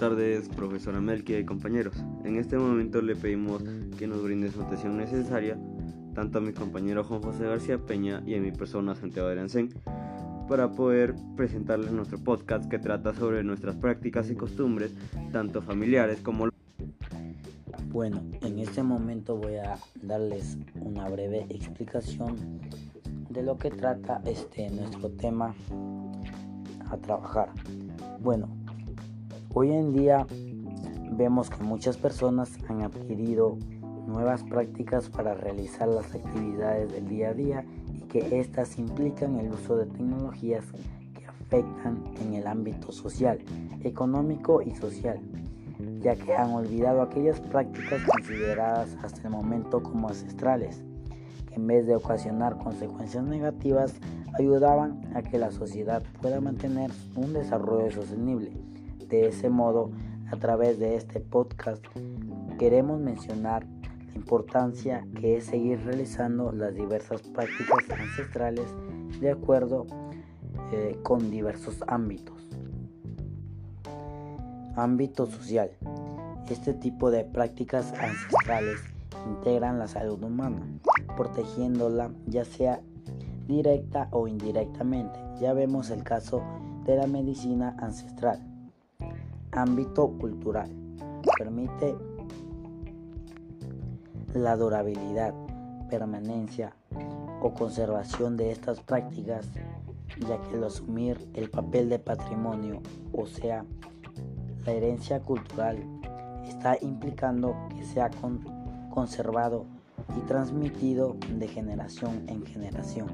tardes, profesora Melquia y compañeros. En este momento le pedimos que nos brinde su atención necesaria tanto a mi compañero Juan José García Peña y a mi persona Santiago Arencén para poder presentarles nuestro podcast que trata sobre nuestras prácticas y costumbres, tanto familiares como... Bueno, en este momento voy a darles una breve explicación de lo que trata este nuestro tema a trabajar. Bueno, hoy en día vemos que muchas personas han adquirido nuevas prácticas para realizar las actividades del día a día y que éstas implican el uso de tecnologías que afectan en el ámbito social, económico y social, ya que han olvidado aquellas prácticas consideradas hasta el momento como ancestrales, que en vez de ocasionar consecuencias negativas, ayudaban a que la sociedad pueda mantener un desarrollo sostenible. De ese modo, a través de este podcast, queremos mencionar la importancia que es seguir realizando las diversas prácticas ancestrales de acuerdo eh, con diversos ámbitos. Ámbito social. Este tipo de prácticas ancestrales integran la salud humana, protegiéndola ya sea directa o indirectamente. Ya vemos el caso de la medicina ancestral. Ámbito cultural. Permite la durabilidad, permanencia o conservación de estas prácticas, ya que al asumir el papel de patrimonio, o sea, la herencia cultural, está implicando que sea conservado y transmitido de generación en generación.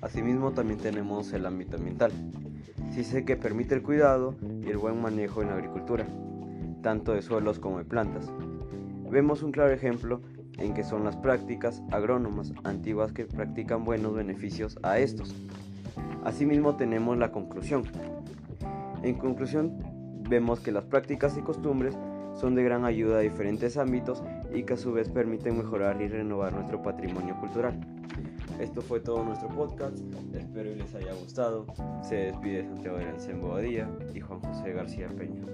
Asimismo también tenemos el ámbito ambiental. Sé que permite el cuidado y el buen manejo en la agricultura, tanto de suelos como de plantas. Vemos un claro ejemplo en que son las prácticas agrónomas antiguas que practican buenos beneficios a estos. Asimismo tenemos la conclusión. En conclusión, vemos que las prácticas y costumbres son de gran ayuda a diferentes ámbitos y que a su vez permiten mejorar y renovar nuestro patrimonio cultural. Esto fue todo nuestro podcast, espero que les haya gustado. Se despide Santiago de Bobadilla y Juan José García Peña.